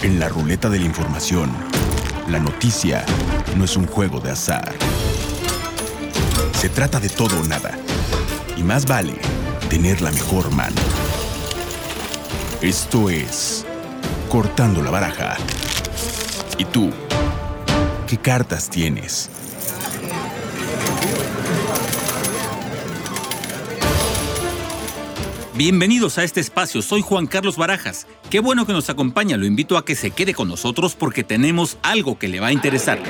En la ruleta de la información, la noticia no es un juego de azar. Se trata de todo o nada. Y más vale tener la mejor mano. Esto es Cortando la Baraja. ¿Y tú? ¿Qué cartas tienes? Bienvenidos a este espacio, soy Juan Carlos Barajas. Qué bueno que nos acompaña, lo invito a que se quede con nosotros porque tenemos algo que le va a interesar.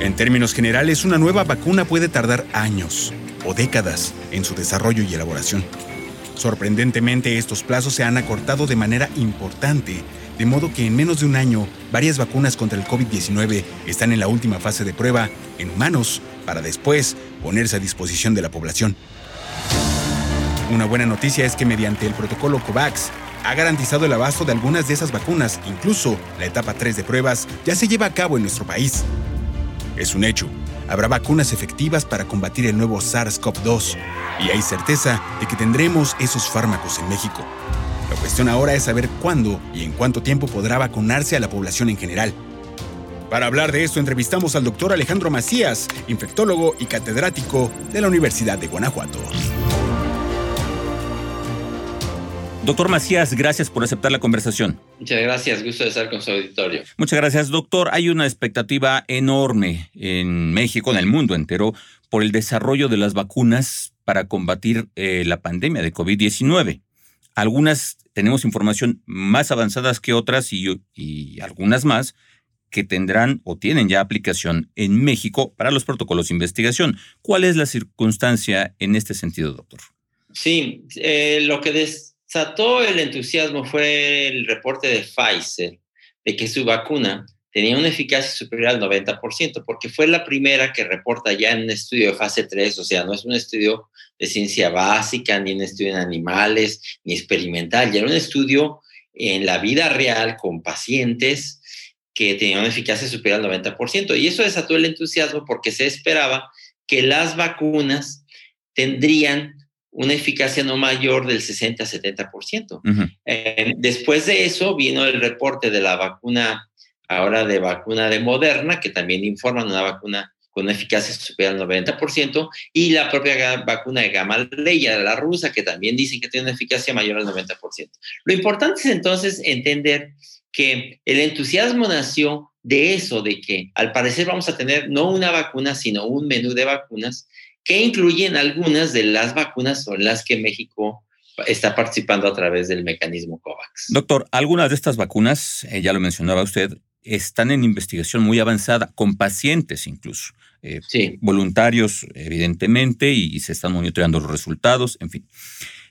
En términos generales, una nueva vacuna puede tardar años o décadas en su desarrollo y elaboración. Sorprendentemente, estos plazos se han acortado de manera importante, de modo que en menos de un año, varias vacunas contra el COVID-19 están en la última fase de prueba en humanos para después ponerse a disposición de la población. Una buena noticia es que mediante el protocolo COVAX ha garantizado el abasto de algunas de esas vacunas, incluso la etapa 3 de pruebas ya se lleva a cabo en nuestro país. Es un hecho, habrá vacunas efectivas para combatir el nuevo SARS-CoV-2 y hay certeza de que tendremos esos fármacos en México. La cuestión ahora es saber cuándo y en cuánto tiempo podrá vacunarse a la población en general. Para hablar de esto entrevistamos al doctor Alejandro Macías, infectólogo y catedrático de la Universidad de Guanajuato. Doctor Macías, gracias por aceptar la conversación. Muchas gracias, gusto de estar con su auditorio. Muchas gracias, doctor. Hay una expectativa enorme en México, en el mundo entero, por el desarrollo de las vacunas para combatir eh, la pandemia de COVID-19. Algunas tenemos información más avanzadas que otras y, y algunas más que tendrán o tienen ya aplicación en México para los protocolos de investigación. ¿Cuál es la circunstancia en este sentido, doctor? Sí, eh, lo que desató el entusiasmo fue el reporte de Pfizer de que su vacuna tenía una eficacia superior al 90%, porque fue la primera que reporta ya en un estudio de fase 3, o sea, no es un estudio de ciencia básica, ni un estudio en animales, ni experimental, ya era un estudio en la vida real con pacientes que tenía una eficacia superior al 90%. Y eso desató el entusiasmo porque se esperaba que las vacunas tendrían una eficacia no mayor del 60 a 70%. Eh, después de eso vino el reporte de la vacuna, ahora de vacuna de Moderna, que también informan una vacuna con una eficacia superior al 90%, y la propia vacuna de Gamaleya, de la rusa, que también dicen que tiene una eficacia mayor al 90%. Lo importante es entonces entender que el entusiasmo nació de eso, de que al parecer vamos a tener no una vacuna, sino un menú de vacunas que incluyen algunas de las vacunas con las que México está participando a través del mecanismo COVAX. Doctor, algunas de estas vacunas, eh, ya lo mencionaba usted, están en investigación muy avanzada, con pacientes incluso. Eh, sí. Voluntarios, evidentemente, y, se están monitoreando los resultados, en fin.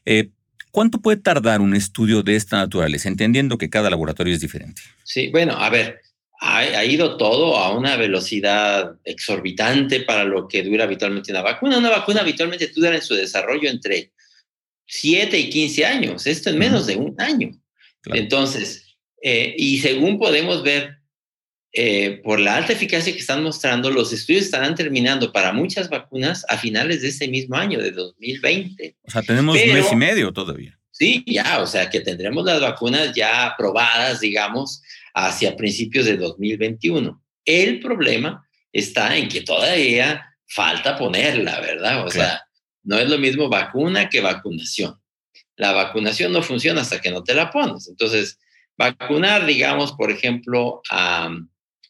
Eh, ¿Cuánto puede tardar un estudio de esta naturaleza, entendiendo que cada laboratorio es diferente? Sí, bueno, a ver, ha, ido todo a una velocidad exorbitante para lo que dura habitualmente una vacuna. Una vacuna habitualmente dura en su desarrollo entre 7 y 15 años, esto en menos de un año. Entonces, eh, y según podemos ver, eh, por la alta eficacia que están mostrando, los estudios estarán terminando para muchas vacunas a finales de ese mismo año, de 2020. O sea, tenemos un mes y medio todavía. Sí, ya, o sea, que tendremos las vacunas ya aprobadas, digamos, hacia principios de 2021. El problema está en que todavía falta ponerla, ¿verdad? O sea, no es lo mismo vacuna que vacunación. La vacunación no funciona hasta que no te la pones. Entonces, vacunar, digamos, por ejemplo, a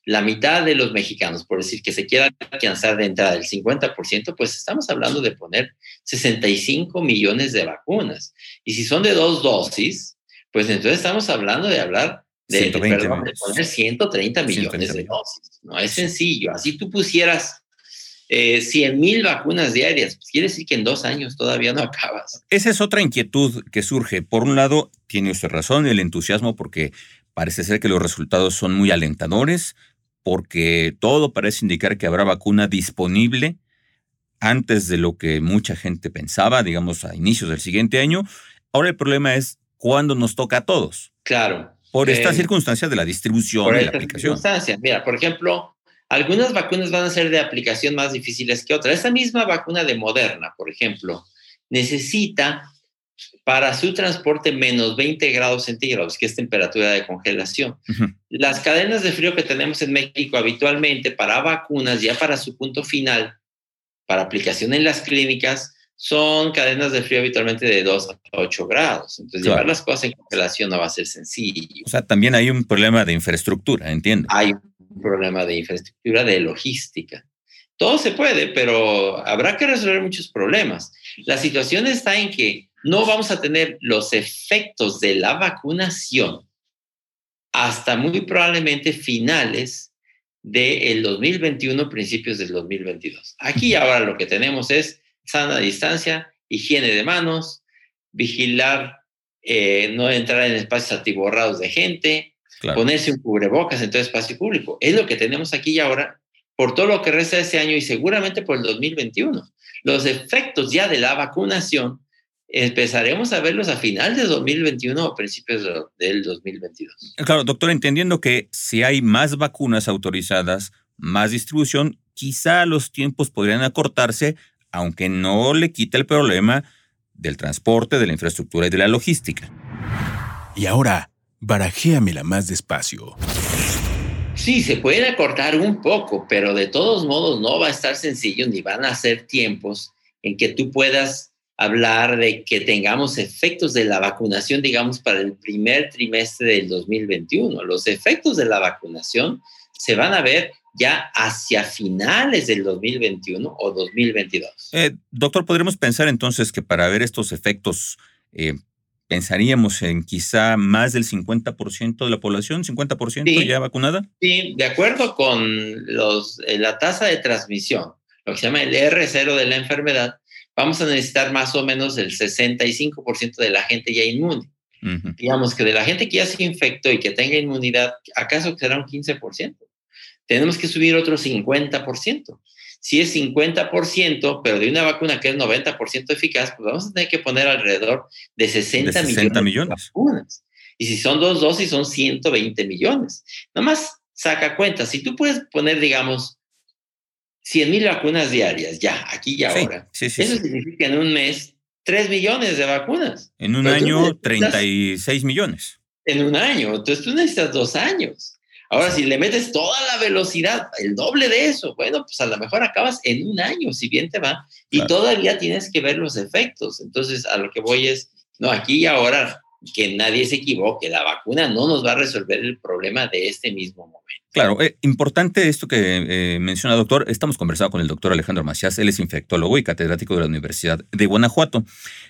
la mitad de los mexicanos, por decir que se quiera alcanzar de entrada el 50%, pues estamos hablando de poner 65 millones de vacunas. Y si son de dos dosis, pues entonces estamos hablando de hablar de, poner 130 millones de dosis. No es sencillo. Así tú pusieras eh, 100 mil vacunas diarias, pues quiere decir que en dos años todavía no acabas. Esa es otra inquietud que surge. Por un lado, tiene usted razón, el entusiasmo, porque parece ser que los resultados son muy alentadores porque todo parece indicar que habrá vacuna disponible antes de lo que mucha gente pensaba, digamos, a inicios del siguiente año. Ahora el problema es cuándo nos toca a todos. Claro. Por esta eh, circunstancia de la distribución y la aplicación. Circunstancia. Mira, por ejemplo, algunas vacunas van a ser de aplicación más difíciles que otras. Esta misma vacuna de Moderna, por ejemplo, necesita para su transporte menos 20 grados centígrados, que es temperatura de congelación. Las cadenas de frío que tenemos en México habitualmente para vacunas, ya para su punto final, para aplicación en las clínicas, son cadenas de frío habitualmente de 2 a 8 grados. Entonces, llevar las cosas en congelación no va a ser sencillo. O sea, también hay un problema de infraestructura, entiendo. Hay un problema de infraestructura, de logística. Todo se puede, pero habrá que resolver muchos problemas. La situación está en que no vamos a tener los efectos de la vacunación hasta muy probablemente finales del 2021, principios del 2022. Aquí ahora lo que tenemos es sana distancia, higiene de manos, vigilar, eh, no entrar en espacios atiborrados de gente, ponerse un cubrebocas en todo espacio público. Es lo que tenemos aquí y ahora por todo lo que resta de este año y seguramente por el 2021. Los efectos ya de la vacunación empezaremos a verlos a final de 2021 o principios del 2022. Claro, doctor, entendiendo que si hay más vacunas autorizadas, más distribución, quizá los tiempos podrían acortarse, aunque no le quita el problema del transporte, de la infraestructura y de la logística. Y ahora, barajéamela más despacio. Sí, se puede acortar un poco, pero de todos modos no va a estar sencillo ni van a ser tiempos en que tú puedas hablar de que tengamos efectos de la vacunación, digamos, para el primer trimestre del 2021. Los efectos de la vacunación se van a ver ya hacia finales del 2021 o 2022. Eh, doctor, ¿podríamos pensar entonces que para ver estos efectos, eh, pensaríamos en quizá más del 50% de la población, 50% ya vacunada? Sí, de acuerdo con los, eh, la tasa de transmisión, lo que se llama el R0 de la enfermedad, vamos a necesitar más o menos el 65% de la gente ya inmune. Digamos que de la gente que ya se infectó y que tenga inmunidad, ¿acaso será un 15%? Tenemos que subir otro 50%. Si es 50%, pero de una vacuna que es 90% eficaz, pues vamos a tener que poner alrededor de 60, millones, de vacunas. Y si son dos dosis, son 120 millones. Nomás saca cuenta, si tú puedes poner, digamos, 100 mil vacunas diarias, ya, aquí y ahora. Eso significa en un mes 3 millones de vacunas. En un año, 36 millones. En un año. Entonces tú necesitas dos años. Ahora, si le metes toda la velocidad, el doble de eso, bueno, pues a lo mejor acabas en un año, si bien te va, y todavía tienes que ver los efectos. Entonces, a lo que voy es, no, aquí y ahora, que nadie se equivoque, la vacuna no nos va a resolver el problema de este mismo momento. Claro, eh, importante esto que eh, menciona doctor. Estamos conversando con el doctor Alejandro Macías, él es infectólogo y catedrático de la Universidad de Guanajuato.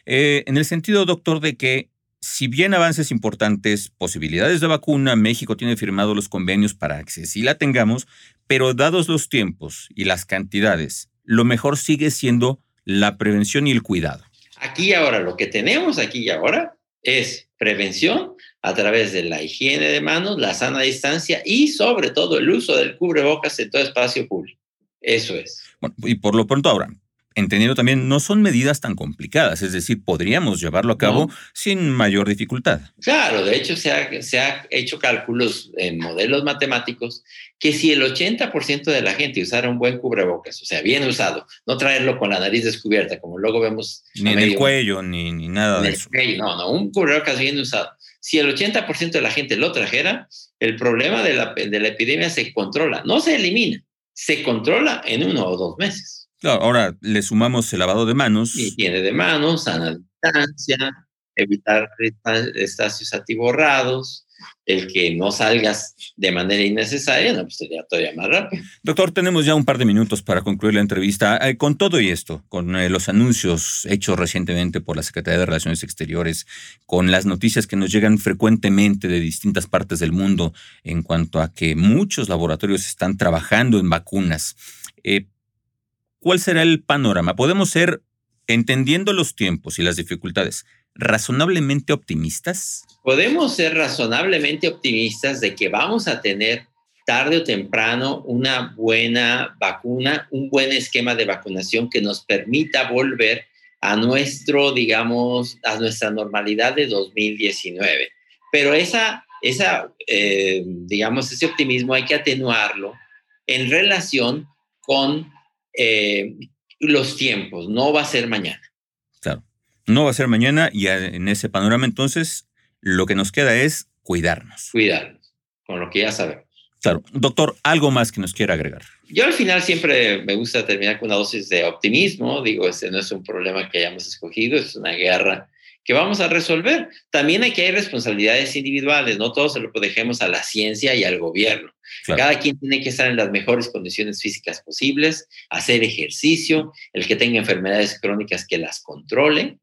Eh, en el sentido, doctor, de que si bien avances importantes, posibilidades de vacuna, México tiene firmado los convenios para que sí la tengamos, pero dados los tiempos y las cantidades, lo mejor sigue siendo la prevención y el cuidado. Aquí ahora, lo que tenemos aquí y ahora es prevención a través de la higiene de manos, la sana distancia y sobre todo el uso del cubrebocas en todo espacio público. Eso es. Bueno, y por lo pronto ahora, entendiendo también, no son medidas tan complicadas, es decir, podríamos llevarlo a cabo sin mayor dificultad. Claro, de hecho se ha, se ha hecho cálculos en modelos matemáticos que si el 80% de la gente usara un buen cubrebocas, o sea, bien usado, no traerlo con la nariz descubierta, como luego vemos. Ni en el cuello, ni, ni nada de eso. no, no, un cubrebocas bien usado. Si el 80% de la gente lo trajera, el problema de la, de la epidemia se controla, no se elimina, se controla en uno o dos meses. Claro, ahora le sumamos el lavado de manos. Higiene de manos, sana distancia, evitar espacios atiborrados, el que no salgas de manera innecesaria, no, pues sería todavía más rápido. Doctor, tenemos ya un par de minutos para concluir la entrevista. Eh, con todo y esto, con eh, los anuncios hechos recientemente por la Secretaría de Relaciones Exteriores, con las noticias que nos llegan frecuentemente de distintas partes del mundo en cuanto a que muchos laboratorios están trabajando en vacunas, eh, ¿cuál será el panorama? ¿Podemos ser, entendiendo los tiempos y las dificultades, razonablemente optimistas? Podemos ser razonablemente optimistas de que vamos a tener tarde o temprano una buena vacuna, un buen esquema de vacunación que nos permita volver a nuestro, digamos, a nuestra normalidad de 2019. Pero esa, esa eh, digamos, ese optimismo hay que atenuarlo en relación con eh, los tiempos, no va a ser mañana. Claro. No va a ser mañana y en ese panorama entonces lo que nos queda es cuidarnos. Cuidarnos, con lo que ya sabemos. Claro. Doctor, ¿algo más que nos quiera agregar? Yo al final siempre me gusta terminar con una dosis de optimismo. Digo, este no es un problema que hayamos escogido, es una guerra que vamos a resolver. También hay que hay responsabilidades individuales, no todos se lo dejemos a la ciencia y al gobierno. Cada quien tiene que estar en las mejores condiciones físicas posibles, hacer ejercicio, el que tenga enfermedades crónicas que las controle,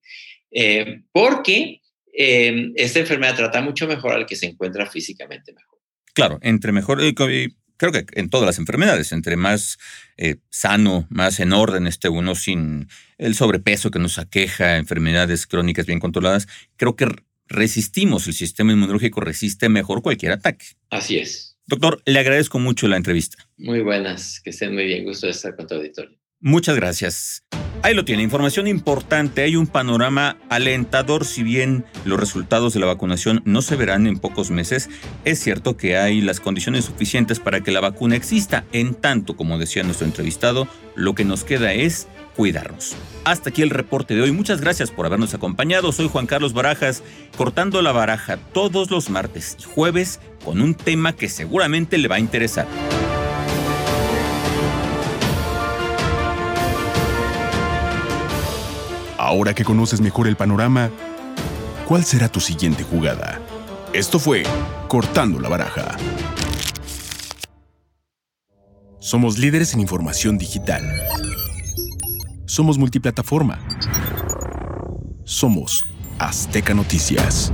eh, porque eh, esta enfermedad trata mucho mejor al que se encuentra físicamente mejor. Claro, entre mejor, eh, creo que en todas las enfermedades, entre más eh, sano, más en orden esté uno sin el sobrepeso que nos aqueja, enfermedades crónicas bien controladas, creo que resistimos, el sistema inmunológico resiste mejor cualquier ataque. Así es. Doctor, le agradezco mucho la entrevista. Muy buenas, que estén muy bien, gusto de estar con tu auditorio. Muchas gracias. Ahí lo tiene, información importante. Hay un panorama alentador, si bien los resultados de la vacunación no se verán en pocos meses, es cierto que hay las condiciones suficientes para que la vacuna exista. En tanto, como decía nuestro entrevistado, lo que nos queda es cuidarnos. Hasta aquí el reporte de hoy. Muchas gracias por habernos acompañado. Soy Juan Carlos Barajas, cortando la baraja todos los martes y jueves con un tema que seguramente le va a interesar. Ahora que conoces mejor el panorama, ¿cuál será tu siguiente jugada? Esto fue Cortando la Baraja. Somos líderes en información digital. Somos multiplataforma. Somos Azteca Noticias.